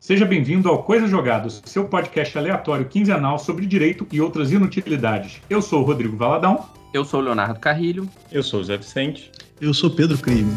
Seja bem-vindo ao Coisa Jogados, seu podcast aleatório quinzenal sobre direito e outras inutilidades. Eu sou o Rodrigo Valadão. Eu sou o Leonardo Carrilho. Eu sou o Zé Vicente. Eu sou Pedro Crime.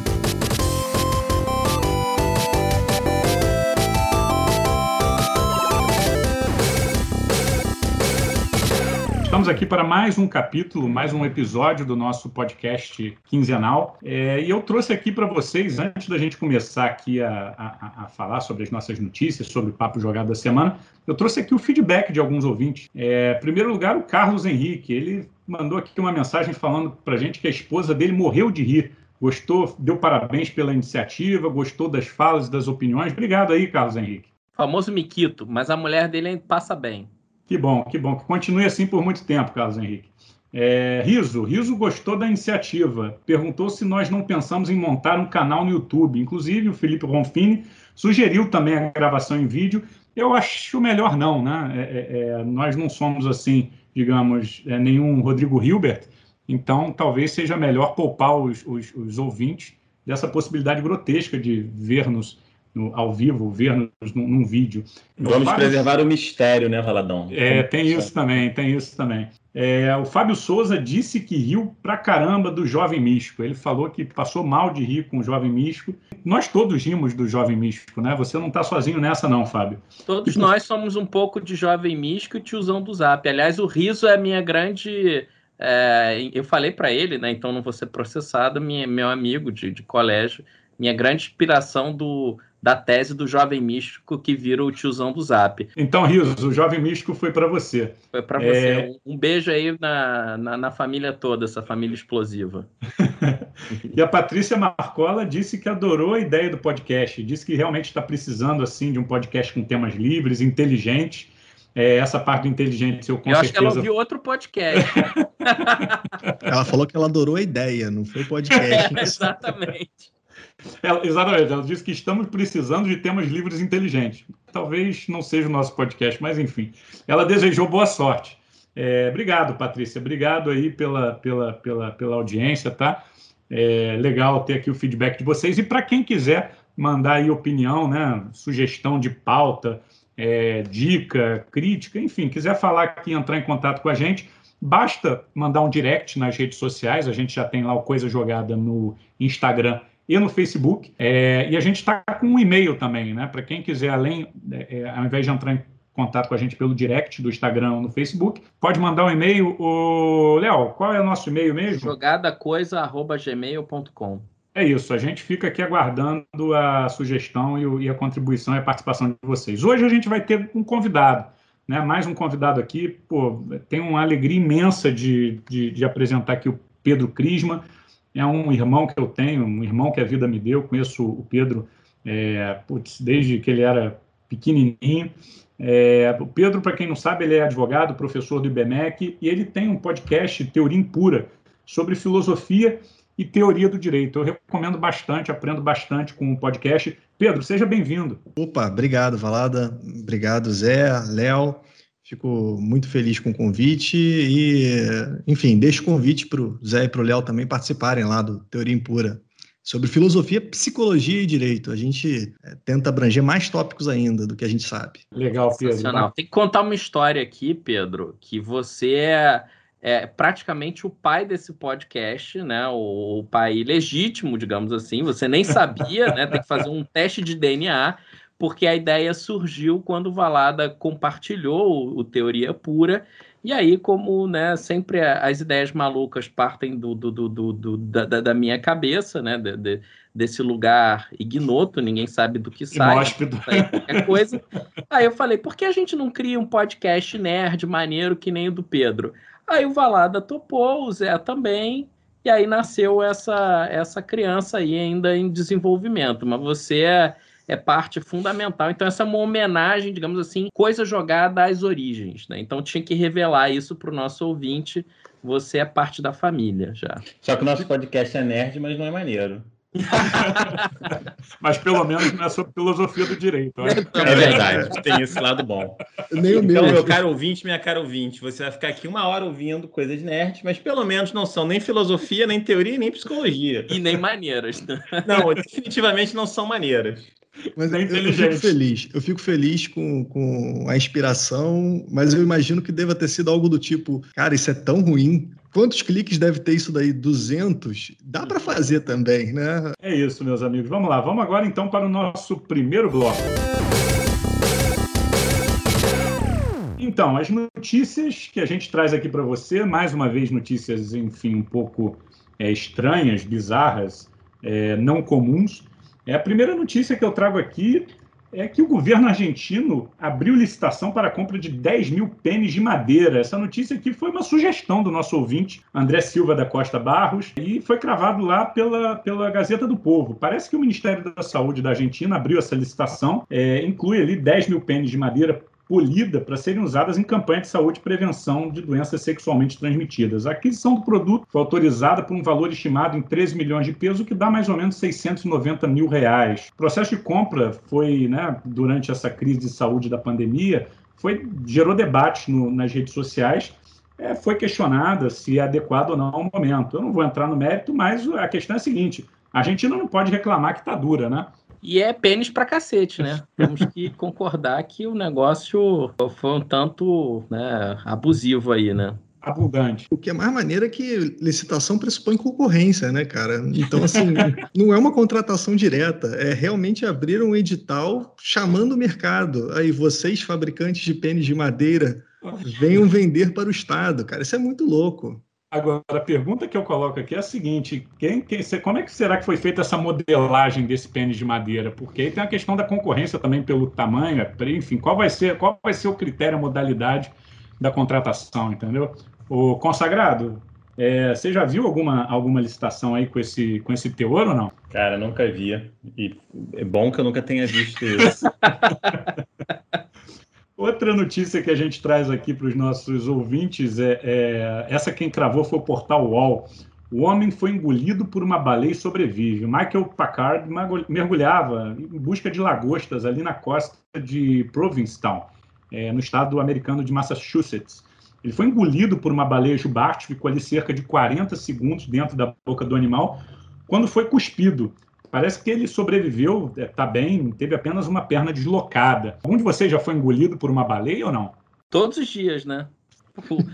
Estamos aqui para mais um capítulo, mais um episódio do nosso podcast quinzenal. É, e eu trouxe aqui para vocês, antes da gente começar aqui a, a, a, falar sobre as nossas notícias, sobre o Papo Jogado da Semana, eu trouxe aqui o feedback de alguns ouvintes. É, em primeiro lugar, o Carlos Henrique. Ele mandou aqui uma mensagem falando para a gente que a esposa dele morreu de rir. Gostou, deu parabéns pela iniciativa, gostou das falas e das opiniões. Obrigado aí, Carlos Henrique. Famoso Miquito, mas a mulher dele passa bem. Que bom, que bom. Que continue assim por muito tempo, Carlos Henrique. É, Riso, Riso gostou da iniciativa. Perguntou se nós não pensamos em montar um canal no YouTube. Inclusive, o Felipe Ronfini sugeriu também a gravação em vídeo. Eu acho melhor não, né? É, é, é nós não somos assim, digamos, é, nenhum Rodrigo Hilbert, então talvez seja melhor poupar os, os, os ouvintes dessa possibilidade grotesca de ver-nos no, ao vivo, ver nos, num, num vídeo. Vamos Fábio... preservar o mistério, né, Valadão? É, tem isso também, tem isso também. É, o Fábio Souza disse que riu pra caramba do Jovem Místico. Ele falou que passou mal de rir com o Jovem Místico. Nós todos rimos do Jovem Místico, né? Você não está sozinho nessa, não, Fábio. Todos nós somos um pouco de Jovem Místico e tiozão do Zap. Aliás, o riso é a minha grande. É, eu falei para ele, né? Então não vou ser processado, minha, meu amigo de, de colégio, minha grande inspiração do da tese do jovem místico que vira o tiozão do Zap. Então, Rios, o jovem místico foi para você. Foi para você. É... Um, beijo aí na, na, na, família toda, essa família explosiva. e a Patrícia Marcola disse que adorou a ideia do podcast, disse que realmente está precisando assim de um podcast com temas livres, inteligentes. É, essa parte do inteligente, eu com eu certeza... acho que ela ouviu outro podcast. ela falou que ela adorou a ideia, não foi podcast. Exatamente. Ela, exatamente, ela disse que estamos precisando de temas livres inteligentes. Talvez não seja o nosso podcast, mas enfim. Ela desejou boa sorte. É, obrigado, Patrícia. Obrigado aí pela, pela, pela, pela audiência, tá? É legal ter aqui o feedback de vocês. E para quem quiser mandar aí opinião, né, sugestão de pauta, é, dica, crítica, enfim, quiser falar aqui, entrar em contato com a gente, basta mandar um direct nas redes sociais. A gente já tem lá o Coisa Jogada no Instagram e no Facebook. É, e a gente está com um e-mail também, né? Para quem quiser, além, é, é, ao invés de entrar em contato com a gente pelo direct do Instagram ou no Facebook, pode mandar um e-mail. O Léo, qual é o nosso e-mail mesmo? Jogadacoisa@gmail.com. É isso, a gente fica aqui aguardando a sugestão e, o, e, a contribuição e a participação de vocês. Hoje a gente vai ter um convidado, né? mais um convidado aqui. Pô, tem uma alegria imensa de, de, de apresentar aqui o Pedro Crisma é um irmão que eu tenho, um irmão que a vida me deu. Conheço o Pedro é, putz, desde que ele era pequenininho. É, o Pedro, para quem não sabe, ele é advogado, professor do IBMEC, e ele tem um podcast, Teoria Impura, sobre filosofia e teoria do direito. Eu recomendo bastante, aprendo bastante com o podcast. Pedro, seja bem-vindo. Opa, obrigado, Valada. Obrigado, Zé, Léo. Fico muito feliz com o convite e, enfim, deixo o convite para o Zé e para o Léo também participarem lá do Teoria Impura sobre filosofia, psicologia e direito. A gente é, tenta abranger mais tópicos ainda do que a gente sabe. Legal, Pedro. Tem que contar uma história aqui, Pedro, que você é, é praticamente o pai desse podcast, né? O, o pai legítimo, digamos assim. Você nem sabia, né? Tem que fazer um teste de DNA porque a ideia surgiu quando o Valada compartilhou o, Teoria Pura, e aí, como né, sempre as ideias malucas partem do, do, do, do da, da, minha cabeça, né, de, de, desse lugar ignoto, ninguém sabe do que sai, sai qualquer coisa. Aí eu falei, por que a gente não cria um podcast nerd maneiro que nem o do Pedro? Aí o Valada topou, o Zé também, e aí nasceu essa, essa criança aí ainda em desenvolvimento. Mas você é é parte fundamental. Então, essa é uma homenagem, digamos assim, coisa jogada às origens. Né? Então, tinha que revelar isso para o nosso ouvinte. Você é parte da família já. Só que o nosso podcast é nerd, mas não é maneiro. Mas pelo menos não é sobre filosofia do direito. Né? É verdade, tem esse lado bom. Nem o então, meu caro ouvinte, minha cara ouvinte, você vai ficar aqui uma hora ouvindo coisas nerds, mas pelo menos não são nem filosofia, nem teoria, nem psicologia. E nem maneiras. Não, definitivamente não são maneiras. Mas é eu, eu, fico feliz. Eu fico feliz com, com a inspiração, mas eu imagino que deva ter sido algo do tipo, cara, isso é tão ruim. Quantos cliques deve ter isso daí? 200? Dá para fazer também, né? É isso, meus amigos. Vamos lá. Vamos agora então para o nosso primeiro bloco. Então, as notícias que a gente traz aqui para você, mais uma vez notícias, enfim, um pouco é, estranhas, bizarras, é, não comuns. É, a primeira notícia que eu trago aqui é que o governo argentino abriu licitação para a compra de 10 mil pênis de madeira. Essa notícia aqui foi uma sugestão do nosso ouvinte, André Silva da Costa Barros, e foi cravado lá pela, pela Gazeta do Povo. Parece que o Ministério da Saúde da Argentina abriu essa licitação, é, inclui ali 10 mil pênis de madeira polida para serem usadas em campanha de saúde e prevenção de doenças sexualmente transmitidas. A aquisição do produto foi autorizada por um valor estimado em 13 milhões de pesos, o que dá mais ou menos 690 mil reais. O processo de compra foi, né, durante essa crise de saúde da pandemia, foi, gerou debate nas redes sociais, é, foi questionada se é adequado ou não ao momento. Eu não vou entrar no mérito, mas a questão é a seguinte: a Argentina não pode reclamar que está dura, né? E é pênis pra cacete, né? Temos que concordar que o negócio foi um tanto né, abusivo aí, né? abundante. O que é mais maneiro é que licitação pressupõe concorrência, né, cara? Então, assim, não é uma contratação direta, é realmente abrir um edital chamando o mercado. Aí, vocês, fabricantes de pênis de madeira, venham vender para o Estado, cara. Isso é muito louco. Agora, a pergunta que eu coloco aqui é a seguinte: quem, quem, como é que será que foi feita essa modelagem desse pênis de madeira? Porque aí tem a questão da concorrência também pelo tamanho, enfim, qual vai ser, qual vai ser o critério, a modalidade da contratação, entendeu? O consagrado, é, você já viu alguma, alguma licitação aí com esse, com esse teor ou não? Cara, nunca vi. E é bom que eu nunca tenha visto isso. Outra notícia que a gente traz aqui para os nossos ouvintes é, é, essa quem cravou foi o portal UOL. O homem foi engolido por uma baleia e sobrevive. Michael Packard mergulhava em busca de lagostas ali na costa de Provincetown, é, no estado americano de Massachusetts. Ele foi engolido por uma baleia jubarte, ficou ali cerca de 40 segundos dentro da boca do animal, quando foi cuspido. Parece que ele sobreviveu, está é, bem, teve apenas uma perna deslocada. Algum de vocês já foi engolido por uma baleia ou não? Todos os dias, né?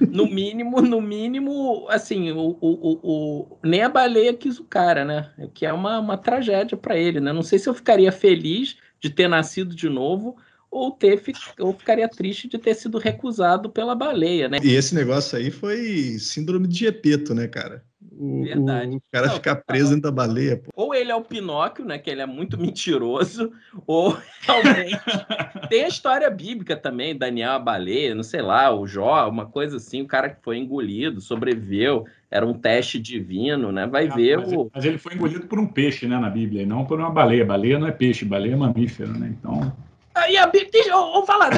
No mínimo, no mínimo, assim, o, o, o, nem a baleia quis o cara, né? Que é uma, uma tragédia para ele, né? Não sei se eu ficaria feliz de ter nascido de novo ou ter ou ficaria triste de ter sido recusado pela baleia, né? E esse negócio aí foi síndrome de Gepeto, né, cara? O, Verdade. o cara não, ficar preso dentro da baleia. Pô. Ou ele é o Pinóquio, né? Que ele é muito mentiroso, ou realmente. Tem a história bíblica também, Daniel a baleia, não sei lá, o Jó, uma coisa assim, o cara que foi engolido, sobreviveu, era um teste divino, né? Vai ah, ver mas, o. Mas ele foi engolido por um peixe, né, na Bíblia, e não por uma baleia. Baleia não é peixe, baleia é mamífero, né? Então. Aí a Bíblia. Deixa eu falar.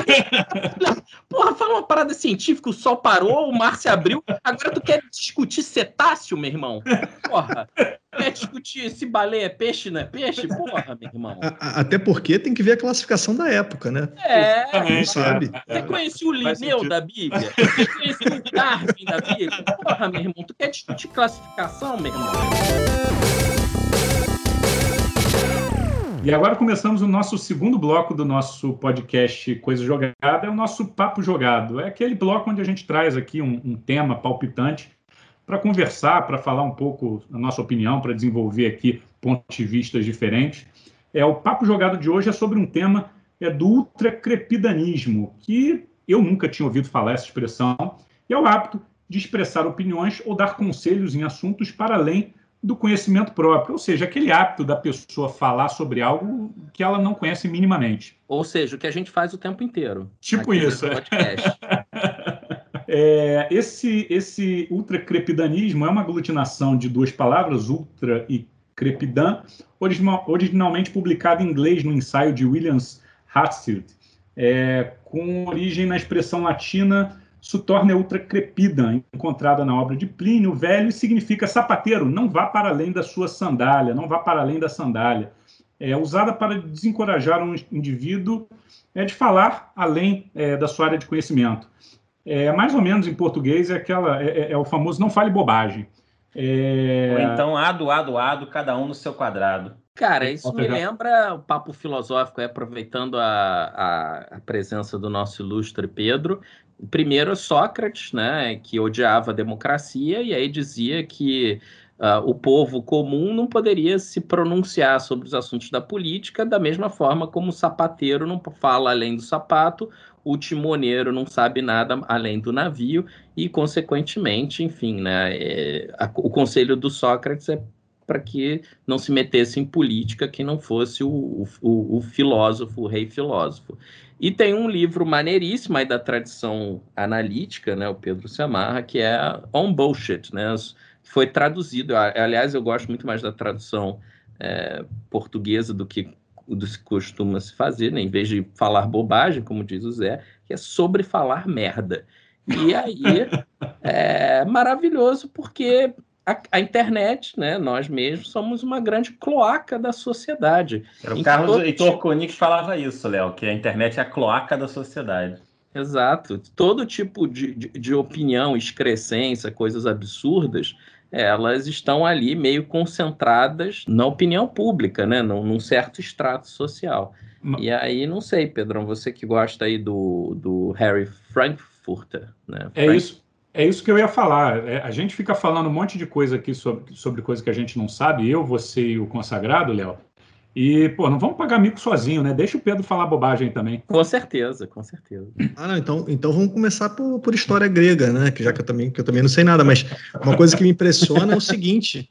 Porra, fala uma parada científica, o sol parou, o mar se abriu. Agora tu quer discutir cetáceo, meu irmão? Porra. Quer discutir se baleia é peixe, não é peixe? Porra, meu irmão. Até porque tem que ver a classificação da época, né? É, não sabe. Você conhecia o Linneu da Bíblia? Você conhecia o Darwin da Bíblia? Porra, meu irmão, tu quer discutir classificação, meu irmão? E agora começamos o nosso segundo bloco do nosso podcast Coisa Jogada, é o nosso Papo Jogado. É aquele bloco onde a gente traz aqui um, um tema palpitante para conversar, para falar um pouco a nossa opinião, para desenvolver aqui pontos de vista diferentes. É, o Papo Jogado de hoje é sobre um tema é, do ultracrepidanismo, que eu nunca tinha ouvido falar essa expressão, e é o hábito de expressar opiniões ou dar conselhos em assuntos para além do conhecimento próprio, ou seja, aquele hábito da pessoa falar sobre algo que ela não conhece minimamente. Ou seja, o que a gente faz o tempo inteiro. Tipo isso. é, esse, esse ultracrepidanismo é uma aglutinação de duas palavras, ultra e crepidan, original, originalmente publicado em inglês no ensaio de Williams Hatfield, é, com origem na expressão latina Sutorna ultra crepida, encontrada na obra de Plínio Velho, e significa sapateiro, não vá para além da sua sandália, não vá para além da sandália. É usada para desencorajar um indivíduo é, de falar além é, da sua área de conhecimento. É, mais ou menos em português é, aquela, é, é, é o famoso não fale bobagem. É... Ou então ado, ado, ado, cada um no seu quadrado. Cara, isso me lembra o papo filosófico, é, aproveitando a, a, a, presença do nosso ilustre Pedro. Primeiro, Sócrates, né, que odiava a democracia, e aí dizia que uh, o povo comum não poderia se pronunciar sobre os assuntos da política, da mesma forma como o sapateiro não fala além do sapato, o timoneiro não sabe nada além do navio, e, consequentemente, enfim, né, é, a, o conselho do Sócrates é para que não se metesse em política que não fosse o, o, o, filósofo, o rei filósofo. E tem um livro maneiríssimo aí da tradição analítica, né, o Pedro se amarra, que é On Bullshit, né, foi traduzido. Aliás, eu gosto muito mais da tradução é, portuguesa do que do que costuma se fazer, né? em vez de falar bobagem, como diz o Zé, que é sobre falar merda. E aí é maravilhoso porque a, a, internet, né, nós mesmos, somos uma grande cloaca da sociedade. Era o Carlos todo... Heitor que falava isso, Léo, que a internet é a cloaca da sociedade. Exato. Todo tipo de, de, de opinião, excrescência, coisas absurdas, elas estão ali meio concentradas na opinião pública, né? num, num certo extrato social. Mas... E aí, não sei, Pedrão, você que gosta aí do, do Harry Frankfurter, né? É isso. É isso que eu ia falar. É, a gente fica falando um monte de coisa aqui sobre, sobre coisa que a gente não sabe, eu, você e o consagrado, Léo. E, pô, não vamos pagar mico sozinho, né? Deixa o Pedro falar bobagem também. Com certeza, com certeza. Ah, não, então, então vamos começar por, por história grega, né? Que já que eu, também, que eu também não sei nada, mas uma coisa que me impressiona é o seguinte.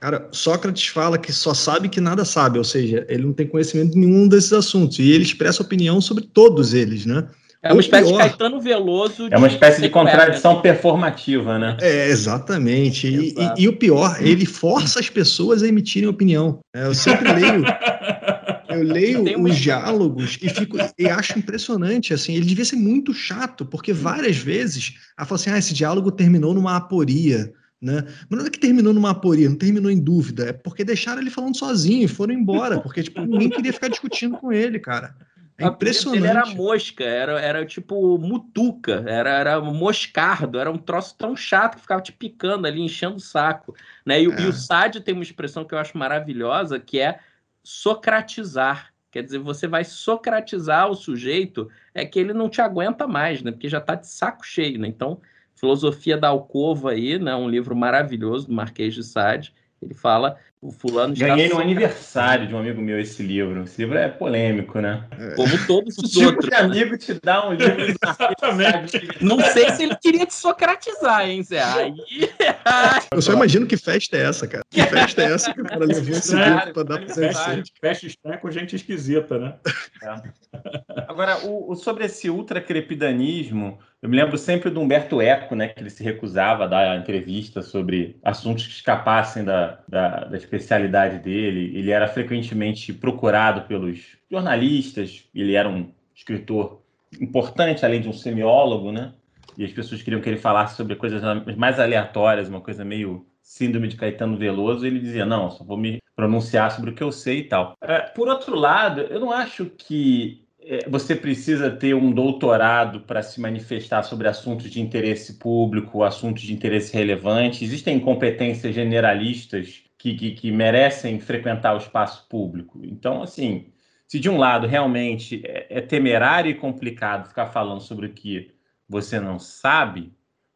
Cara, Sócrates fala que só sabe que nada sabe, ou seja, ele não tem conhecimento de nenhum desses assuntos, e ele expressa opinião sobre todos eles, né? É uma espécie pior, de Caetano Veloso. De é uma espécie de contradição performativa, né? É, exatamente. E, e, e, o pior, ele força as pessoas a emitirem opinião. É, eu sempre leio. Eu leio os diálogos e fico e acho impressionante assim. Ele devia ser muito chato porque várias vezes ela fala assim: ah, esse diálogo terminou numa aporia, né? Mas não é que terminou numa aporia, não terminou em dúvida, é porque deixaram ele falando sozinho e foram embora, porque tipo ninguém queria ficar discutindo com ele, cara. É impressionante. Ele era mosca, era, era tipo mutuca, era, era moscardo, era um troço tão chato que ficava te picando ali, enchendo o saco. Né? E, é. e o Sádio tem uma expressão que eu acho maravilhosa, que é socratizar. Quer dizer, você vai socratizar o sujeito, é que ele não te aguenta mais, né? Porque já está de saco cheio, né? Então, Filosofia da Alcova aí, né? Um livro maravilhoso do Marquês de Sade. Ele fala o fulano Ganhei no aniversário de um amigo meu esse livro. Esse livro é polêmico, né? Como todos os tipo outros. de amigo te dá um livro. Exatamente. Não sei se ele queria te socratizar, hein, Zé? Aí... Eu só imagino que festa é essa, cara. Que festa é essa que o cara levou esse livro pra dar pra Festa estranha com gente esquisita, né? É. Agora, o, o, sobre esse ultracrepidanismo, eu me lembro sempre do Humberto Eco, né? Que ele se recusava a dar entrevista sobre assuntos que escapassem da, da, da especialidade dele. Ele era frequentemente procurado pelos jornalistas, ele era um escritor importante, além de um semiólogo, né? E as pessoas queriam que ele falasse sobre coisas mais aleatórias, uma coisa meio síndrome de Caetano Veloso. Ele dizia: Não, só vou me pronunciar sobre o que eu sei e tal. É, por outro lado, eu não acho que você precisa ter um doutorado para se manifestar sobre assuntos de interesse público, assuntos de interesse relevante. Existem competências generalistas que, que, que, merecem frequentar o espaço público. Então, assim, se de um lado realmente é, é, temerário e complicado ficar falando sobre o que você não sabe,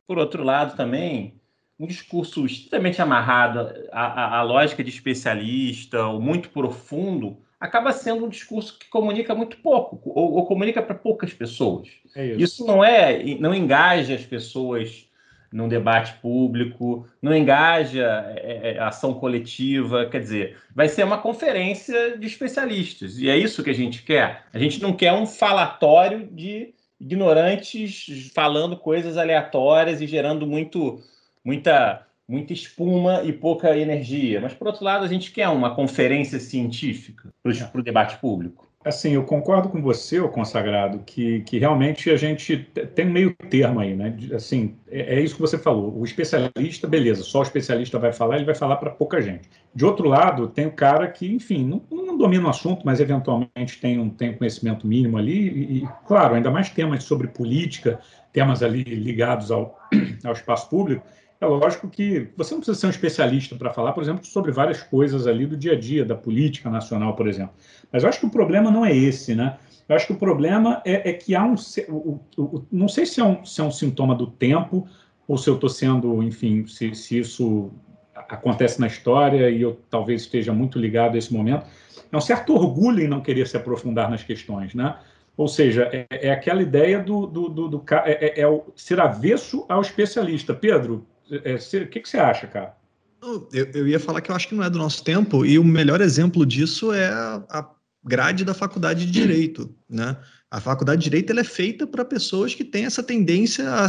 por outro lado também um discurso extremamente amarrado à, à, à lógica de especialista ou muito profundo acaba sendo um discurso que comunica muito pouco ou, ou comunica para poucas pessoas. É isso. isso não é, não engaja as pessoas num debate público, não engaja é, é, ação coletiva, quer dizer, vai ser uma conferência de especialistas, e é isso que a gente quer. A gente não quer um falatório de ignorantes falando coisas aleatórias e gerando muito, muita, muita espuma e pouca energia. Mas, por outro lado, a gente quer uma conferência científica para o debate público. Assim, eu concordo com você, o consagrado, que, que realmente a gente tem um meio termo aí, né? Assim, é, é, isso que você falou. O especialista, beleza, só o especialista vai falar, ele vai falar para pouca gente. De outro lado, tem o cara que, enfim, não, não domina o assunto, mas eventualmente tem um, tem um conhecimento mínimo ali, e, e, claro, ainda mais temas sobre política, temas ali ligados ao, ao espaço público, É lógico que você não precisa ser um especialista para falar, por exemplo, sobre várias coisas ali do dia a dia, da política nacional, por exemplo. Mas eu acho que o problema não é esse, né? Eu acho que o problema é, é que há um. O, o, não sei se é, um, se é um sintoma do tempo, ou se eu estou sendo, enfim, se, se isso acontece na história e eu talvez esteja muito ligado a esse momento. É um certo orgulho em não querer se aprofundar nas questões, né? Ou seja, é, é aquela ideia do, do, do, do é, é, é, o ser avesso ao especialista. Pedro, é, o que, que você acha, cara? Eu, eu, ia falar que eu acho que não é do nosso tempo, e o melhor exemplo disso é a grade da faculdade de Direito. Né? A faculdade de Direito é feita para pessoas que têm essa tendência a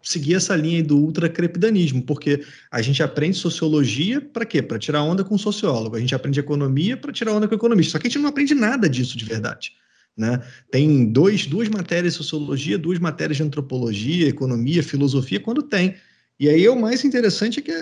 seguir essa linha do ultracrepidanismo, porque a gente aprende sociologia para quê? Para tirar onda com sociólogo. A gente aprende economia para tirar onda com economista. Só que a gente não aprende nada disso de verdade. Né? Tem dois, duas matérias de sociologia, duas matérias de antropologia, economia, filosofia, quando tem. E aí o mais interessante é que,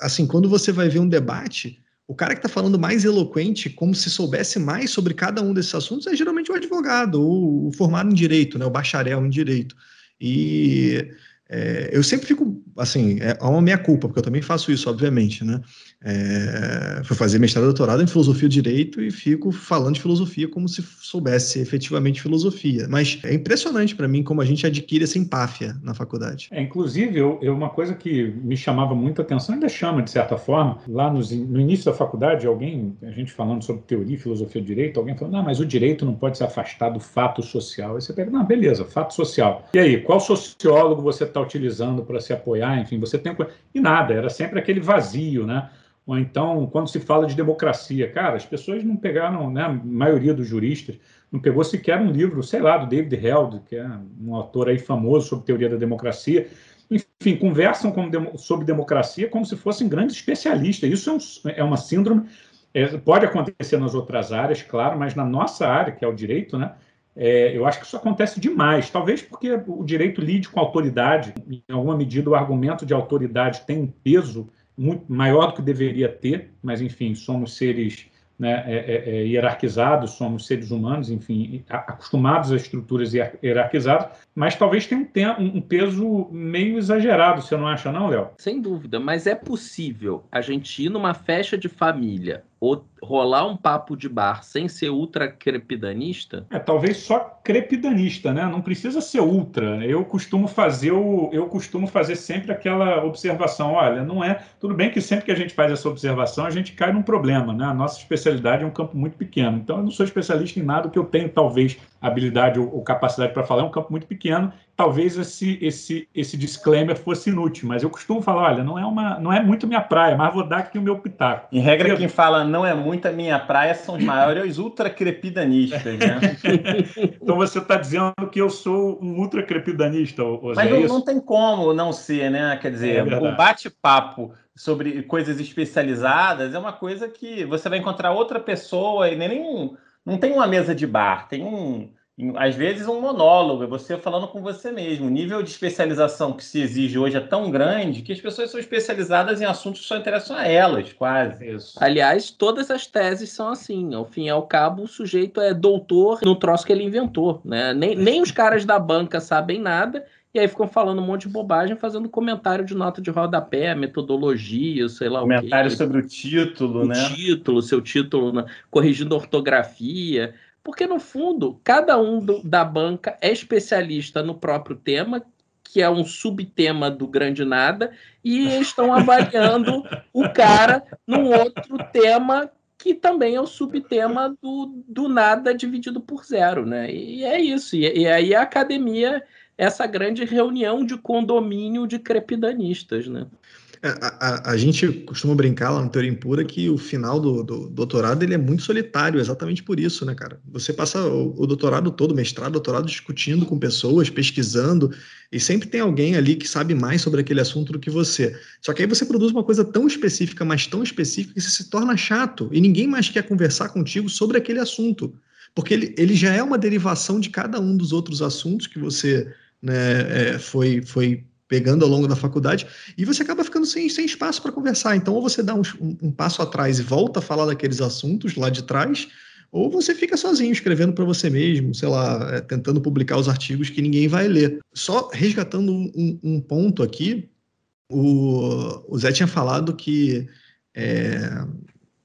assim, quando você vai ver um debate, o cara que está falando mais eloquente, como se soubesse mais sobre cada um desses assuntos, é geralmente o advogado, ou o formado em direito, né, o bacharel em direito. E é, eu sempre fico, assim, é uma minha culpa, porque eu também faço isso, obviamente, né? É, fui fazer mestrado e doutorado em filosofia e direito e fico falando de filosofia como se soubesse efetivamente filosofia. Mas é impressionante para mim como a gente adquire essa empáfia na faculdade. É, inclusive, eu, eu, uma coisa que me chamava muita atenção, ainda chama de certa forma, lá nos, no início da faculdade, alguém, a gente falando sobre teoria, filosofia e direito, alguém falou: não, mas o direito não pode se afastar do fato social. Aí você pega, não, beleza, fato social. E aí, qual sociólogo você está utilizando para se apoiar? Enfim, você tem. E nada, era sempre aquele vazio, né? Ou então, quando se fala de democracia, cara, as pessoas não pegaram, né, a maioria dos juristas, não pegou sequer um livro, sei lá, do David Held, que é um autor aí famoso sobre teoria da democracia. Enfim, conversam sobre democracia como se fossem grandes especialistas. Isso é, um, é uma síndrome, é, pode acontecer nas outras áreas, claro, mas na nossa área, que é o direito, né, é, eu acho que isso acontece demais, talvez porque o direito lide com autoridade, em alguma medida o argumento de autoridade tem um peso muito maior do que deveria ter, mas enfim, somos seres né, é, é, é, hierarquizados, somos seres humanos, enfim, acostumados a estruturas hierarquizadas, mas talvez tenha um, um peso meio exagerado, você não acha, não, Léo? Sem dúvida, mas é possível a gente ir numa festa de família rolar um papo de bar sem ser ultra crepidanista? É, talvez só crepidanista, né? Não precisa ser ultra. Eu costumo fazer o, eu costumo fazer sempre aquela observação, olha, não é, tudo bem que sempre que a gente faz essa observação, a gente cai num problema, né? A nossa especialidade é um campo muito pequeno. Então eu não sou especialista em nada, que eu tenho talvez habilidade ou, ou capacidade para falar é um campo muito pequeno talvez esse, esse, esse disclaimer fosse inútil, mas eu costumo falar, olha, não é, uma, não é muito minha praia, mas vou dar aqui o meu pitaco. Em regra, quem fala não é muito a minha praia são os maiores ultracrepidanistas, né? então você está dizendo que eu sou um ultracrepidanista, Mas não, não, tem como não ser, né? Quer dizer, é o bate-papo sobre coisas especializadas é uma coisa que você vai encontrar outra pessoa e nem... Não tem uma mesa de bar, tem um às vezes um monólogo, é você falando com você mesmo. O nível de especialização que se exige hoje é tão grande que as pessoas são especializadas em assuntos que só interessam a elas, quase. Isso. Aliás, todas as teses são assim. Ao fim e ao cabo, o sujeito é doutor no troço que ele inventou. Né? Nem, nem os caras da banca sabem nada. E aí ficam falando um monte de bobagem, fazendo comentário de nota de rodapé, metodologia, sei lá comentário o quê. Comentário sobre o título, o né? O título, seu título, né? corrigindo ortografia. Porque, no fundo, cada um do, da banca é especialista no próprio tema, que é um subtema do grande nada, e estão avaliando o cara num outro tema que também é o subtema do, do nada dividido por zero, né? E é isso. E, e aí a academia, essa grande reunião de condomínio de crepidanistas, né? É, a, a, a, gente costuma brincar lá no Teoria Impura que o final do, do, doutorado ele é muito solitário, exatamente por isso, né, cara? Você passa o, o, doutorado todo, mestrado, doutorado, discutindo com pessoas, pesquisando, e sempre tem alguém ali que sabe mais sobre aquele assunto do que você. Só que aí você produz uma coisa tão específica, mas tão específica, que você se torna chato, e ninguém mais quer conversar contigo sobre aquele assunto. Porque ele, ele já é uma derivação de cada um dos outros assuntos que você né, é, foi, foi pegando ao longo da faculdade, e você acaba ficando sem, sem espaço para conversar. Então, ou você dá um, um, passo atrás e volta a falar daqueles assuntos lá de trás, ou você fica sozinho escrevendo para você mesmo, sei lá, é, tentando publicar os artigos que ninguém vai ler. Só resgatando um, um ponto aqui, O, o Zé tinha falado que é,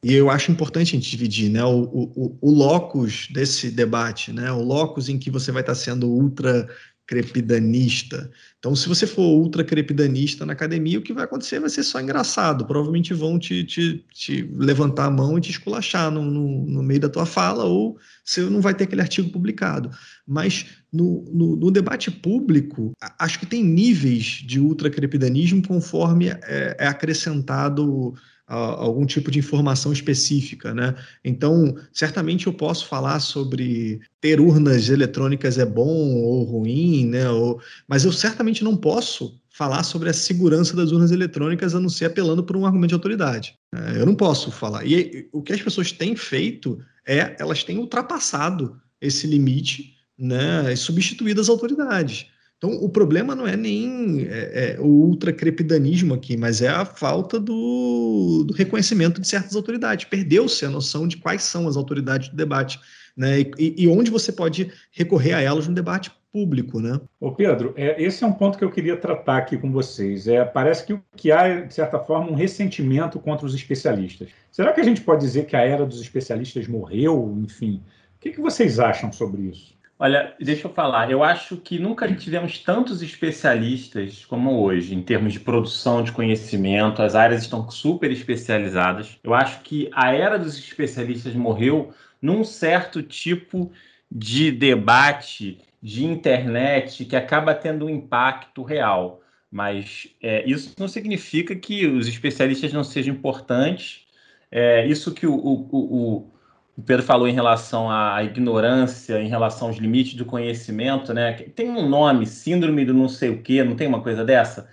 e eu acho importante a gente dividir né, o, o, o locus desse debate, né, o locus em que você vai estar sendo ultra crepidanista. Então, se você for ultra crepidanista na academia, o que vai acontecer vai ser só engraçado. Provavelmente vão te, te, te levantar a mão e te esculachar no, no, no, meio da tua fala, ou você não vai ter aquele artigo publicado. Mas no, no, debate público, acho que tem níveis de ultra crepidanismo conforme é, é acrescentado algum tipo de informação específica, né? Então, certamente eu posso falar sobre ter urnas eletrônicas é bom ou ruim, né? Ou, mas eu certamente não posso falar sobre a segurança das urnas eletrônicas a não ser apelando por um argumento de autoridade. É, eu não posso falar. E o que as pessoas têm feito é elas têm ultrapassado esse limite, né? E substituído as autoridades. Então, o problema não é nem é, é, o ultracrepidanismo aqui, mas é a falta do, do reconhecimento de certas autoridades. Perdeu-se a noção de quais são as autoridades do debate, né? E, e, onde você pode recorrer a elas no debate público, né? Ô Pedro, é, esse é um ponto que eu queria tratar aqui com vocês. É, parece que o que há, de certa forma, um ressentimento contra os especialistas. Será que a gente pode dizer que a era dos especialistas morreu? Enfim, o que, que vocês acham sobre isso? Olha, deixa eu falar. Eu acho que nunca tivemos tantos especialistas como hoje, em termos de produção de conhecimento. As áreas estão super especializadas. Eu acho que a era dos especialistas morreu num certo tipo de debate de internet que acaba tendo um impacto real. Mas é, isso não significa que os especialistas não sejam importantes. É, isso que o, o, o o Pedro falou em relação à ignorância, em relação aos limites do conhecimento, né? Tem um nome, síndrome do não sei o quê, não tem uma coisa dessa?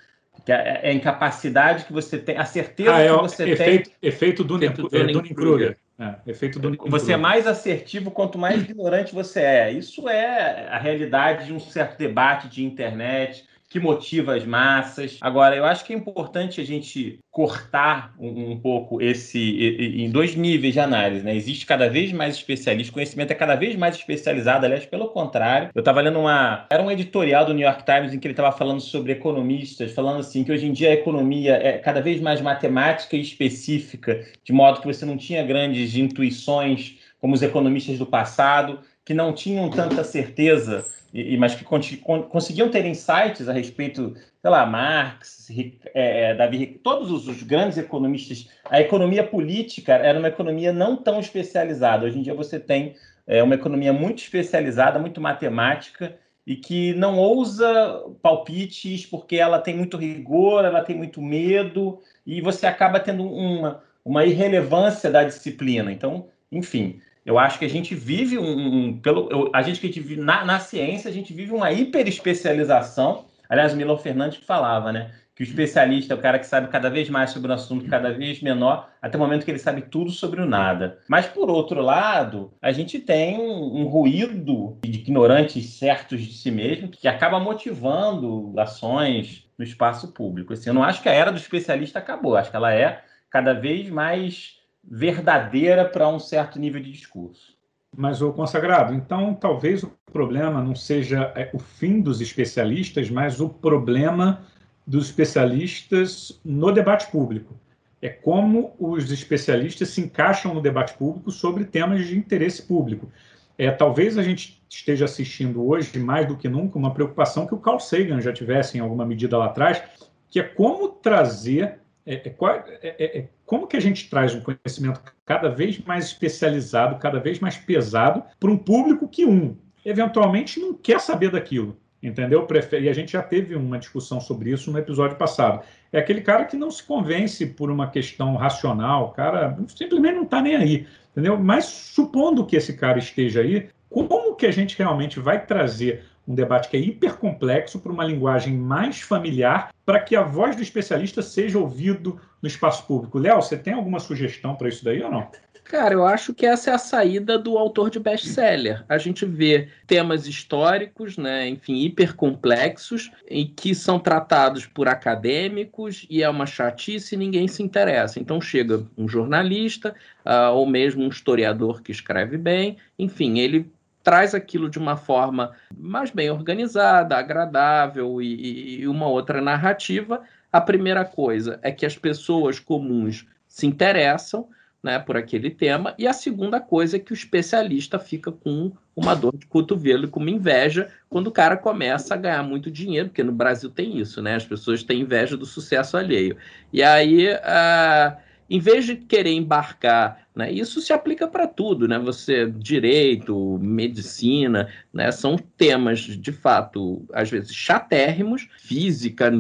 Que é, é a incapacidade que você tem, a certeza ah, é, que você efeito, tem. Efeito do Dunning-Kruger. É, efeito do Você é mais assertivo quanto mais ignorante você é. Isso é a realidade de um certo debate de internet, que motiva as massas. Agora, eu acho que é importante a gente cortar um, um pouco esse em dois níveis de análise, né? Existe cada vez mais especialista, conhecimento é cada vez mais especializado, aliás, pelo contrário. Eu estava lendo uma, era um editorial do New York Times em que ele estava falando sobre economistas, falando assim que hoje em dia a economia é cada vez mais matemática e específica, de modo que você não tinha grandes intuições como os economistas do passado, que não tinham tanta certeza e, mas que conseguiam ter insights a respeito, sei lá, Marx, é, é, Davi, todos os, os, grandes economistas. A economia política era uma economia não tão especializada. Hoje em dia você tem é, uma economia muito especializada, muito matemática e que não ousa palpites porque ela tem muito rigor, ela tem muito medo e você acaba tendo uma, uma irrelevância da disciplina. Então, enfim, eu acho que a gente vive um, um pelo eu, a gente que vive, na, na ciência a gente vive uma hiperespecialização. Aliás, o Milão Fernandes falava, né, que o especialista é o cara que sabe cada vez mais sobre o assunto, cada vez menor, até o momento que ele sabe tudo sobre o nada. Mas por outro lado, a gente tem um, um ruído de ignorantes certos de si mesmo que acaba motivando ações no espaço público. Assim, eu não acho que a era do especialista acabou, acho que ela é cada vez mais verdadeira para um certo nível de discurso. Mas, o consagrado, então talvez o problema não seja é, o fim dos especialistas, mas o problema dos especialistas no debate público. É como os especialistas se encaixam no debate público sobre temas de interesse público. É, talvez a gente esteja assistindo hoje, mais do que nunca, uma preocupação que o Carl Sagan já tivesse em alguma medida lá atrás, que é como trazer é é, é, é, como que a gente traz um conhecimento cada vez mais especializado, cada vez mais pesado, para um público que, um, eventualmente não quer saber daquilo, entendeu? E a gente já teve uma discussão sobre isso no episódio passado. É aquele cara que não se convence por uma questão racional, o cara simplesmente não está nem aí, entendeu? Mas supondo que esse cara esteja aí, como que a gente realmente vai trazer um debate que é hipercomplexo para uma linguagem mais familiar, para que a voz do especialista seja ouvido no espaço público. Léo, você tem alguma sugestão para isso daí ou não? Cara, eu acho que essa é a saída do autor de best-seller. A gente vê temas históricos, né, enfim, hipercomplexos, e que são tratados por acadêmicos e é uma chatice e ninguém se interessa. Então chega um jornalista uh, ou mesmo um historiador que escreve bem, enfim, ele traz aquilo de uma forma mais bem organizada, agradável e, e uma outra narrativa, A primeira coisa é que as pessoas comuns se interessam né, por aquele tema, e a segunda coisa é que o especialista fica com uma dor de cotovelo e com uma inveja quando o cara começa a ganhar muito dinheiro, porque no Brasil tem isso, né? As pessoas têm inveja do sucesso alheio. E aí, uh, em vez de querer embarcar, né, isso se aplica para tudo, né? Você direito, medicina, né? São temas de fato às vezes chatérrimos, física,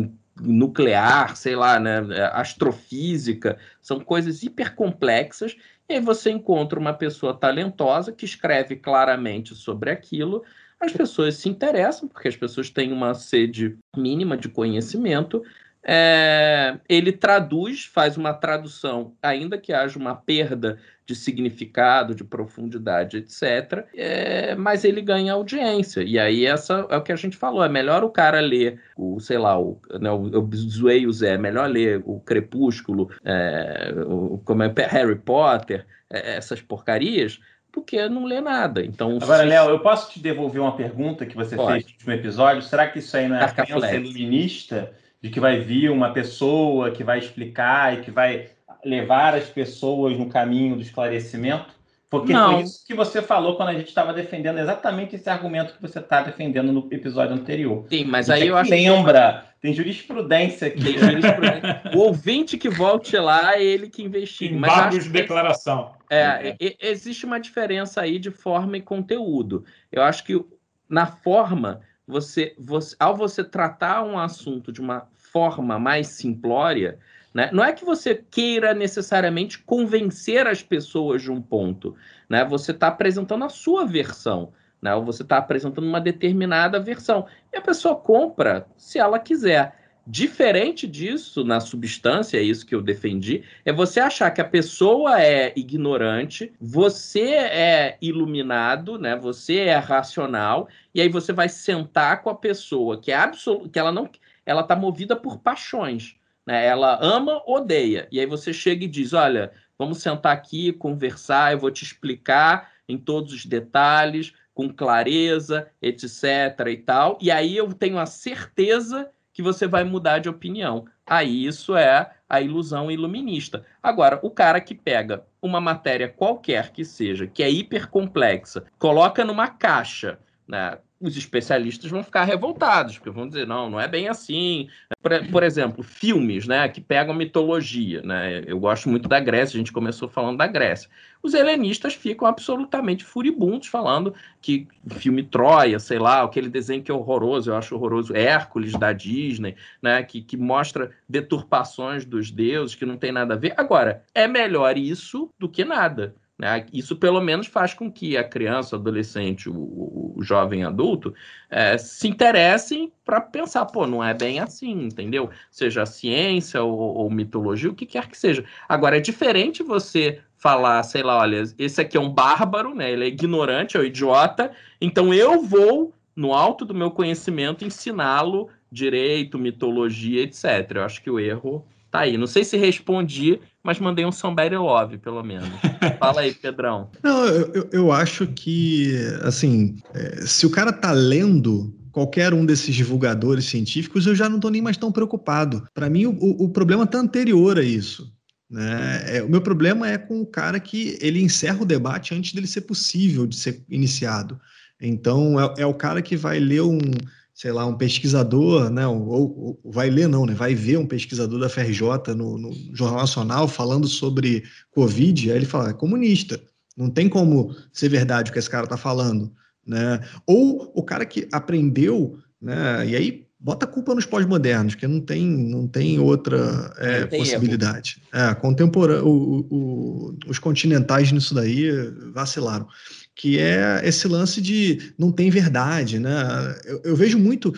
nuclear, sei lá, né, astrofísica, são coisas hipercomplexas, e aí você encontra uma pessoa talentosa que escreve claramente sobre aquilo, as pessoas se interessam, porque as pessoas têm uma sede mínima de conhecimento, é, ele traduz, faz uma tradução, ainda que haja uma perda de significado, de profundidade, etc. É, mas ele ganha audiência. E aí essa é o que a gente falou. É melhor o cara ler o, sei lá, o, né, eu zoei o Zé, é melhor ler o Crepúsculo, é, o, como é Harry Potter, é, essas porcarias, do que não ler nada. Então, Agora, se... Léo, eu posso te devolver uma pergunta que você Pode. fez no último episódio? Será que isso aí não é a crença iluminista? De que vai vir uma pessoa que vai explicar e que vai levar as pessoas no caminho do esclarecimento? Porque não. foi isso que você falou quando a gente estava defendendo exatamente esse argumento que você está defendendo no episódio anterior. Sim, mas aí eu acho lembra, que... tem jurisprudência aqui. Tem jurisprudência. o ouvinte que volte lá é ele que investiga. Embargos de declaração. É, é, existe uma diferença aí de forma e conteúdo. Eu acho que na forma você, você, ao você tratar um assunto de uma forma mais simplória, né, não é que você queira necessariamente convencer as pessoas de um ponto, né? Você está apresentando a sua versão, né? Ou você está apresentando uma determinada versão e a pessoa compra se ela quiser. Diferente disso, na substância, é isso que eu defendi, é você achar que a pessoa é ignorante, você é iluminado, né? Você é racional, e aí você vai sentar com a pessoa que é absoluto, que ela não, ela está movida por paixões, né? Ela ama, odeia. E aí você chega e diz: "Olha, vamos sentar aqui, conversar, eu vou te explicar em todos os detalhes, com clareza, etc e tal". E aí eu tenho a certeza que você vai mudar de opinião. Aí isso é a ilusão iluminista. Agora, o cara que pega uma matéria qualquer que seja, que é hipercomplexa, coloca numa caixa, né? Os especialistas vão ficar revoltados, porque vão dizer, não, não é bem assim. Por, por, exemplo, filmes né, que pegam mitologia. Né? Eu gosto muito da Grécia, a gente começou falando da Grécia. Os helenistas ficam absolutamente furibundos falando que filme Troia, sei lá, aquele desenho que é horroroso, eu acho horroroso, Hércules da Disney, né, que, que mostra deturpações dos deuses, que não tem nada a ver. Agora, é melhor isso do que nada. Né? Isso pelo menos faz com que a criança, o adolescente, o, o jovem adulto é, se interessem para pensar, pô, não é bem assim, entendeu? Seja ciência ou, ou, mitologia, o que quer que seja. Agora, é diferente você falar, sei lá, olha, esse aqui é um bárbaro, né? Ele é ignorante, é um idiota, então eu vou, no alto do meu conhecimento, ensiná-lo direito, mitologia, etc. Eu acho que o erro tá aí. Não sei se respondi, mas mandei um Somebody Love, pelo menos. Fala aí, Pedrão. Não, eu, eu acho que, assim, é, se o cara tá lendo qualquer um desses divulgadores científicos, eu já não estou nem mais tão preocupado. Para mim, o, o problema está anterior a isso. Né? É, o meu problema é com o cara que ele encerra o debate antes dele ser possível de ser iniciado. Então, é, é o cara que vai ler um sei lá, um pesquisador, né, ou, ou, vai ler não, né, vai ver um pesquisador da FRJ no, no Jornal Nacional falando sobre Covid, aí ele fala, é comunista, não tem como ser verdade o que esse cara está falando, né? Ou o cara que aprendeu, né, e aí bota a culpa nos pós-modernos, que não tem, não tem outra é, tem possibilidade. É, contemporâneo, o, o, os continentais nisso daí vacilaram que é esse lance de não tem verdade, né? Eu, eu, vejo muito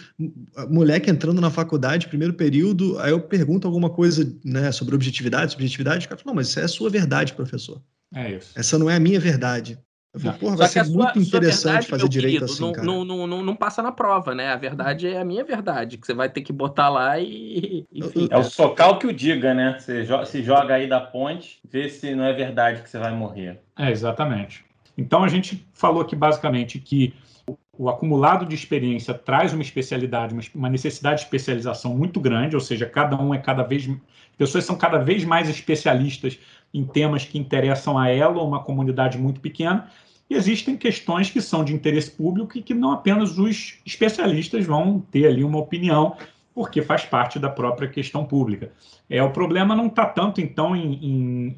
moleque entrando na faculdade, primeiro período, aí eu pergunto alguma coisa né, sobre objetividade, subjetividade, o cara fala, não, mas isso é a sua verdade, professor. É isso. Essa não é a minha verdade. Eu falo, porra, vai ser muito interessante verdade, fazer direito querido, assim, não, cara. Não, não, não, não, passa na prova, né? A verdade é a minha verdade, que você vai ter que botar lá e. Enfim, é o socal que o diga, né? Você joga, se joga aí da ponte, vê se não é verdade que você vai morrer. É, exatamente. Então a gente falou aqui basicamente que o acumulado de experiência traz uma especialidade, uma necessidade de especialização muito grande, ou seja, cada um é cada vez. Pessoas são cada vez mais especialistas em temas que interessam a ela ou uma comunidade muito pequena. E existem questões que são de interesse público e que não apenas os especialistas vão ter ali uma opinião, porque faz parte da própria questão pública. É, o problema não está tanto, então, em,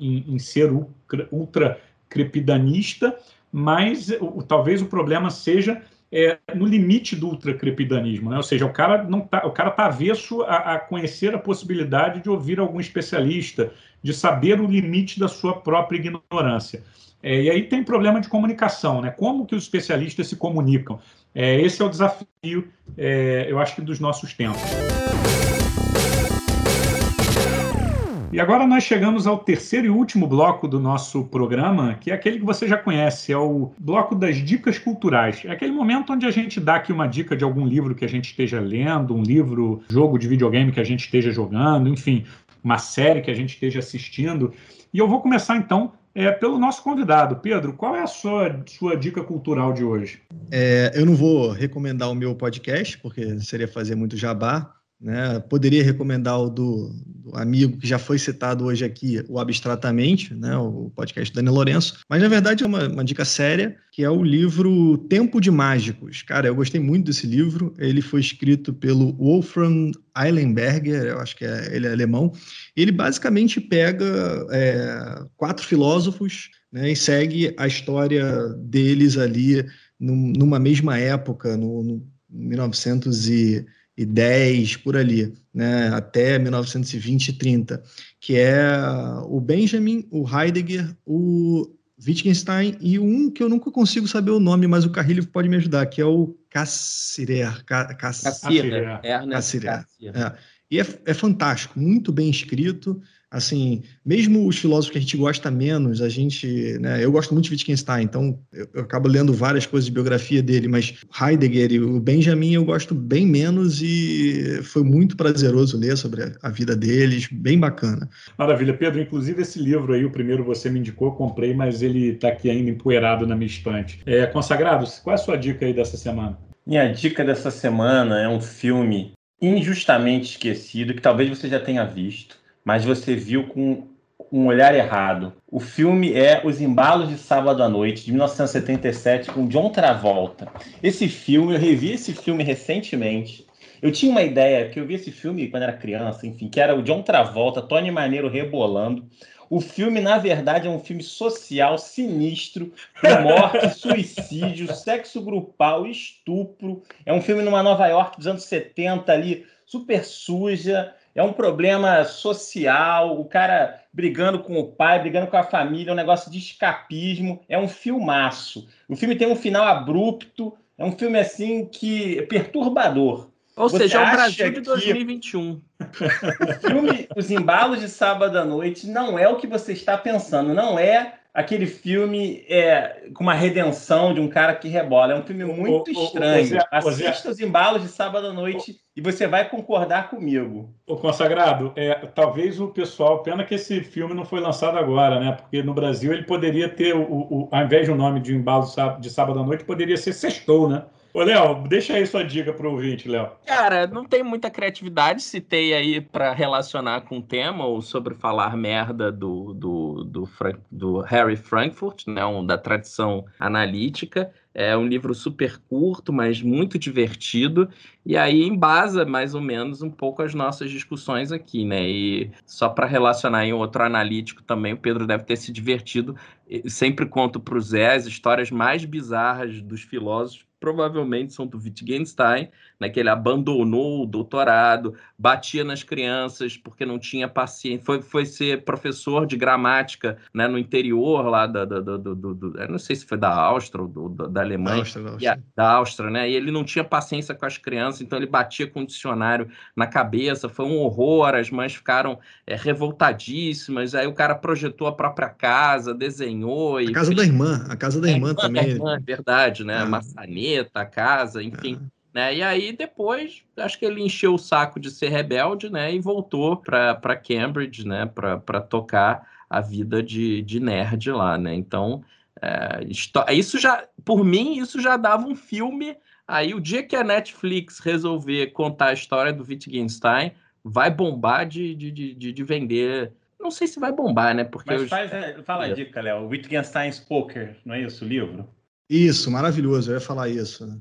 em, em ser ultra crepidanista, mas o, talvez o problema seja é, no limite do ultracrepidanismo, né? ou seja, o cara não tá, o cara está avesso a, a, conhecer a possibilidade de ouvir algum especialista, de saber o limite da sua própria ignorância. É, e aí tem problema de comunicação, né? Como que os especialistas se comunicam? É, esse é o desafio, é, eu acho que dos nossos tempos. E agora nós chegamos ao terceiro e último bloco do nosso programa, que é aquele que você já conhece, é o bloco das dicas culturais. É aquele momento onde a gente dá aqui uma dica de algum livro que a gente esteja lendo, um livro, jogo de videogame que a gente esteja jogando, enfim, uma série que a gente esteja assistindo. E eu vou começar então é, pelo nosso convidado. Pedro, qual é a sua, sua dica cultural de hoje? É, eu não vou recomendar o meu podcast, porque seria fazer muito jabá, né? Poderia recomendar o do, do, amigo que já foi citado hoje aqui, o Abstratamente, né? o podcast Dani Lourenço, mas na verdade é uma, uma, dica séria, que é o livro Tempo de Mágicos. Cara, eu gostei muito desse livro, ele foi escrito pelo Wolfram Eilenberger, eu acho que é, ele é alemão, ele basicamente pega é, quatro filósofos né, e segue a história deles ali num, numa mesma época, no, no 1900 e 10 por ali, né, até 1920 e 30, que é o Benjamin, o Heidegger, o Wittgenstein e um que eu nunca consigo saber o nome, mas o Carrilho pode me ajudar, que é o Cassirer. Cassirer. Cassirer. É. E é, é fantástico, muito bem escrito, assim, mesmo os filósofos que a gente gosta menos, a gente, né, eu gosto muito de Wittgenstein, então eu, eu, acabo lendo várias coisas de biografia dele, mas Heidegger e o Benjamin eu gosto bem menos e foi muito prazeroso ler sobre a, a vida deles, bem bacana. Maravilha, Pedro, inclusive esse livro aí, o primeiro você me indicou, comprei, mas ele está aqui ainda empoeirado na minha estante. É, Consagrados, qual é a sua dica aí dessa semana? Minha dica dessa semana é um filme injustamente esquecido, que talvez você já tenha visto, mas você viu com um olhar errado. O filme é Os Embalos de Sábado à Noite, de 1977, com John Travolta. Esse filme, eu revi esse filme recentemente. Eu tinha uma ideia, que eu vi esse filme quando era criança, enfim, que era o John Travolta, Tony Maneiro rebolando. O filme, na verdade, é um filme social sinistro, com morte, suicídio, sexo grupal, estupro. É um filme numa Nova York dos anos 70 ali, super suja é um problema social, o cara brigando com o pai, brigando com a família, é um negócio de escapismo, é um filmaço. O filme tem um final abrupto, é um filme assim que é perturbador. Ou Você seja, é o Brasil de 2021. O filme Os Embalos de Sábado à Noite não é o que você está pensando, não é aquele filme é, com uma redenção de um cara que rebola. É um filme muito o, estranho. O, o, Assista os embalos de sábado à noite e você vai concordar comigo. O consagrado, é, talvez o pessoal, pena que esse filme não foi lançado agora, né? Porque no Brasil ele poderia ter, o, o, ao invés do nome de embalo de sábado à noite, poderia ser Sextou, né? Ô, Léo, deixa aí sua dica pro ouvinte, Léo. Cara, não tem muita criatividade, citei aí para relacionar com o tema, ou sobre falar merda do, do, do, Frank, do Harry Frankfurt, né, um, da tradição analítica. É um livro super curto, mas muito divertido, e aí embasa mais ou menos um pouco as nossas discussões aqui, né? E só para relacionar em outro analítico também, o Pedro deve ter se divertido. Eu sempre conto para o Zé as histórias mais bizarras dos filósofos provavelmente são do Wittgenstein, né, que ele abandonou o doutorado, batia nas crianças porque não tinha paciência, foi, foi ser professor de gramática né, no interior lá da, da, da, do, não sei se foi da Áustria ou do, da Alemanha, da Áustria, da Áustria. A, da Áustria, né, e ele não tinha paciência com as crianças, então ele batia com o dicionário na cabeça, foi um horror, as mães ficaram é, revoltadíssimas, aí o cara projetou a própria casa, desenhou... A casa fez... da irmã, a casa da é, irmã, também. Da irmã, é verdade, né, ah. a maçaneta, a casa, enfim... Ah. Né? E aí depois, acho que ele encheu o saco de ser rebelde, né? E voltou para Cambridge, né? Para tocar a vida de, de nerd lá, né? Então, é, isso já por mim, isso já dava um filme. Aí, o dia que a Netflix resolver contar a história do Wittgenstein, vai bombar de, de, de, de vender. Não sei se vai bombar, né? Porque Mas eu... faz, é, fala a dica, Léo. Wittgenstein's Poker, não é isso o livro? Isso, maravilhoso. Eu ia falar isso. Né?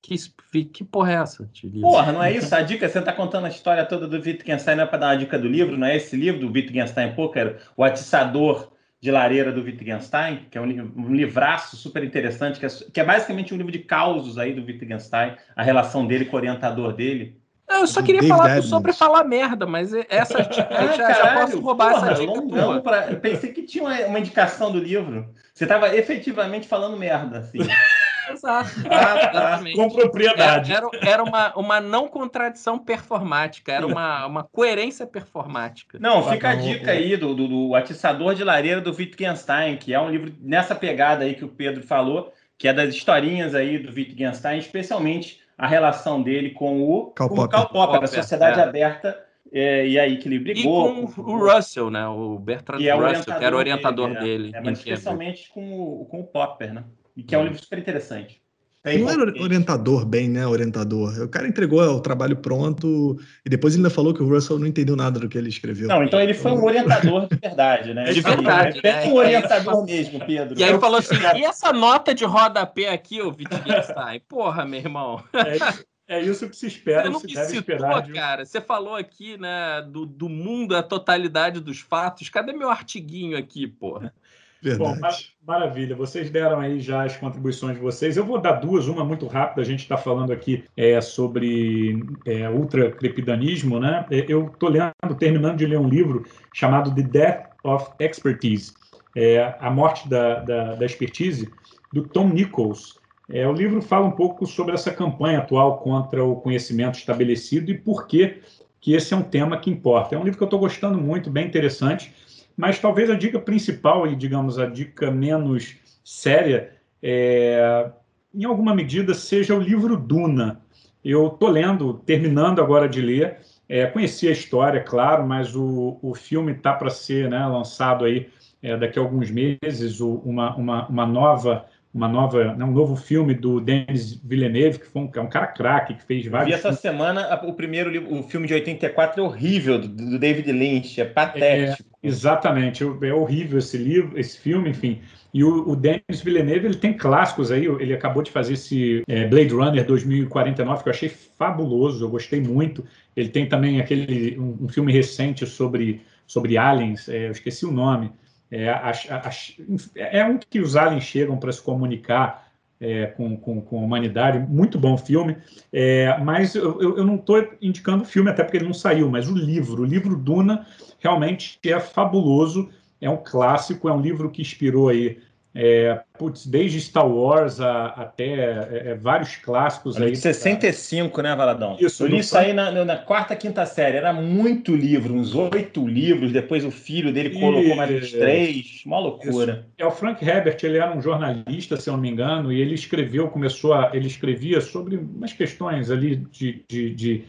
Que, que porra é essa? Porra, não é isso? A dica, você tá contando a história toda do Wittgenstein, não é para dar uma dica do livro, não é esse livro do Wittgenstein Poker, O Atiçador de Lareira do Wittgenstein, que é um, um livraço super interessante, que é, que é, basicamente um livro de causos aí do Wittgenstein, a relação dele com o orientador dele. eu só queria David falar sobre falar merda, mas essa dica ah, já, já, posso roubar porra, essa dica. Não, pra, eu pensei que tinha uma, uma indicação do livro. Você estava efetivamente falando merda, assim. Exato. Ah, tá. Com propriedade. Era, era uma, uma não contradição performática, era uma, uma coerência performática. Não, fica a dica aí do, do, do Atiçador de Lareira do Wittgenstein, que é um livro nessa pegada aí que o Pedro falou, que é das historinhas aí do Wittgenstein, especialmente a relação dele com o Karl Popper, Karl Popper, da Sociedade é. Aberta. É, e aí que ele brigou. E com o Russell, né? O Bertrand é Russell, que era o orientador dele. É, é mas especialmente com o, com o Popper, né? E que é um livro super interessante. não era orientador bem, né? Orientador. O cara entregou o trabalho pronto e depois ele ainda falou que o Russell não entendeu nada do que ele escreveu. Não, então ele foi um orientador de verdade, né? De verdade. É né? um orientador mesmo, Pedro. E aí ele falou assim: e essa nota de rodapé aqui, ô Wittgenstein? Porra, meu irmão. É, é isso que se espera. Você não se me citou, esperar, cara. Você falou aqui, né, do, do mundo, a totalidade dos fatos. Cadê meu artiguinho aqui, porra? Verdade. Bom, maravilha. Vocês deram aí já as contribuições de vocês. Eu vou dar duas, uma muito rápida. A gente está falando aqui é, sobre é, ultracrepidanismo, né? É, eu estou lendo, terminando de ler um livro chamado The Death of Expertise, é, a morte da, da, da expertise, do Tom Nichols. É, o livro fala um pouco sobre essa campanha atual contra o conhecimento estabelecido e por que, que esse é um tema que importa. É um livro que eu estou gostando muito, bem interessante. Mas talvez a dica principal e, digamos, a dica menos séria, é, em alguma medida, seja o livro Duna. Eu estou lendo, terminando agora de ler, é, conheci a história, claro, mas o, o filme está para ser né, lançado aí é, daqui a alguns meses, o, uma, uma, uma nova uma nova, né, um novo filme do Denis Villeneuve, que foi um, é um cara craque, que fez vários. Eu vi essa filmes. semana o primeiro o filme de 84 é horrível, do, do David Lynch, é patético. É, exatamente, é horrível esse livro, esse filme, enfim. E o, o Denis Villeneuve, ele tem clássicos aí, ele acabou de fazer esse é, Blade Runner 2049, que eu achei fabuloso, eu gostei muito. Ele tem também aquele um, um filme recente sobre, sobre aliens, é, eu esqueci o nome, é, é um que os aliens chegam para se comunicar é, com, com, com, a humanidade. Muito bom filme. É, mas eu, eu não estou indicando o filme, até porque ele não saiu, mas o livro. O livro Duna realmente é fabuloso. É um clássico, é um livro que inspirou aí é, putz, desde Star Wars a, até é, é vários clássicos aí. De 65, pra... né, Valadão? Isso. Eu li isso aí na, na, quarta, quinta série. Era muito livro, uns oito livros. Depois o filho dele colocou mais uns três. Uma loucura. Isso. É o Frank Herbert, ele era um jornalista, se eu não me engano, e ele escreveu, começou a. Ele escrevia sobre umas questões ali de, de, de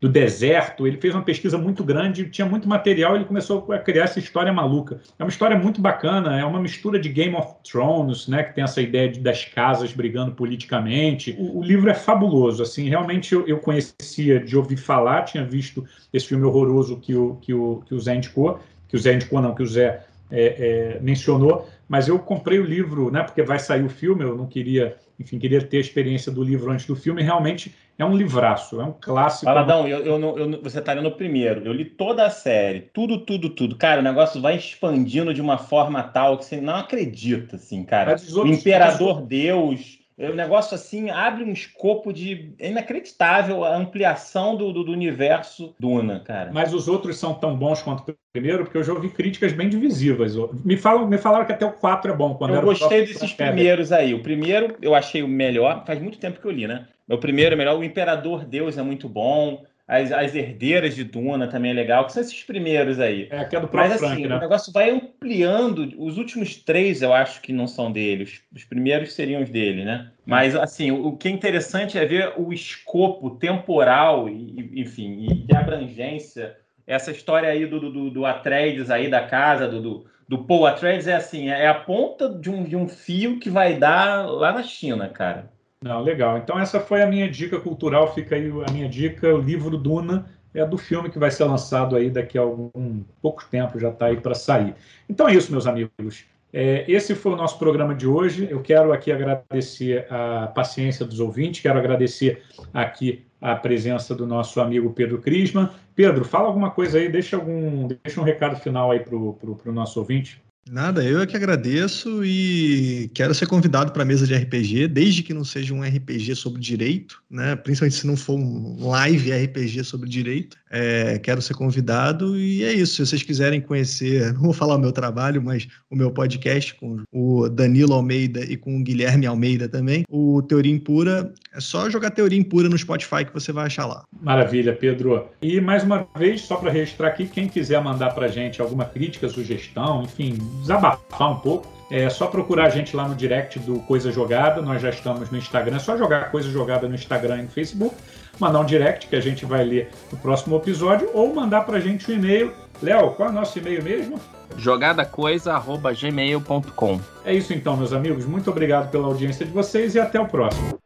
do deserto. Ele fez uma pesquisa muito grande, tinha muito material, ele começou a criar essa história maluca. É uma história muito bacana, é uma mistura de Game of Thrones, né, que tem essa ideia de, das casas brigando politicamente. O, o livro é fabuloso, assim, realmente eu, eu, conhecia de ouvir falar, tinha visto esse filme horroroso que o, que o, que o Zé indicou, que o Zé indicou não, que o Zé é, é, mencionou, mas eu comprei o livro, né, porque vai sair o filme, eu não queria, enfim, queria ter a experiência do livro antes do filme, realmente é um livraço, é um clássico. Paladão, eu, eu, eu, você está lendo o primeiro, eu li toda a série, tudo, tudo, tudo. Cara, o negócio vai expandindo de uma forma tal que você não acredita, assim, cara. O Imperador Deus o negócio assim abre um escopo de é inacreditável a ampliação do, do, do, universo Duna, cara. Mas os outros são tão bons quanto o primeiro, porque eu já ouvi críticas bem divisivas. Me, falam, me falaram que até o 4 é bom. Quando eu gostei desses primeiros aí. O primeiro eu achei o melhor, faz muito tempo que eu li, né? O primeiro é melhor, o Imperador Deus é muito bom. As, as herdeiras de Duna também é legal, que são esses primeiros aí. É, que é do próprio Mas assim, né? o negócio vai ampliando. Os últimos três eu acho que não são dele. Os, os primeiros seriam os dele, né? Mas assim, o, o, que é interessante é ver o escopo temporal e, enfim, e de abrangência essa história aí do, do, do Atreides aí da casa, do, do, do Paul Atreides, é assim, é a ponta de um, de um fio que vai dar lá na China, cara. Não, legal. Então essa foi a minha dica cultural, fica aí a minha dica, o livro Duna, é do filme que vai ser lançado aí daqui a algum pouco tempo, já está aí para sair. Então é isso, meus amigos. É, esse foi o nosso programa de hoje. Eu quero aqui agradecer a paciência dos ouvintes, quero agradecer aqui a presença do nosso amigo Pedro Crisma. Pedro, fala alguma coisa aí, deixa, algum, deixa um recado final aí para o nosso ouvinte. Nada, eu é que agradeço e quero ser convidado para a mesa de RPG, desde que não seja um RPG sobre direito, né? Principalmente se não for um live RPG sobre direito. É, quero ser convidado e é isso. Se vocês quiserem conhecer, não vou falar o meu trabalho, mas o meu podcast com o Danilo Almeida e com o Guilherme Almeida também, o Teoria Impura, é só jogar Teoria Impura no Spotify que você vai achar lá. Maravilha, Pedro. E mais uma vez, só para registrar aqui, quem quiser mandar para gente alguma crítica, sugestão, enfim, desabafar um pouco, é só procurar a gente lá no direct do Coisa Jogada. Nós já estamos no Instagram. É só jogar Coisa Jogada no Instagram e no Facebook. Mandar um direct que a gente vai ler no próximo episódio. Ou mandar para a gente um e-mail. Léo, qual é o nosso e-mail mesmo? jogadacoisa.gmail.com É isso então, meus amigos. Muito obrigado pela audiência de vocês e até o próximo.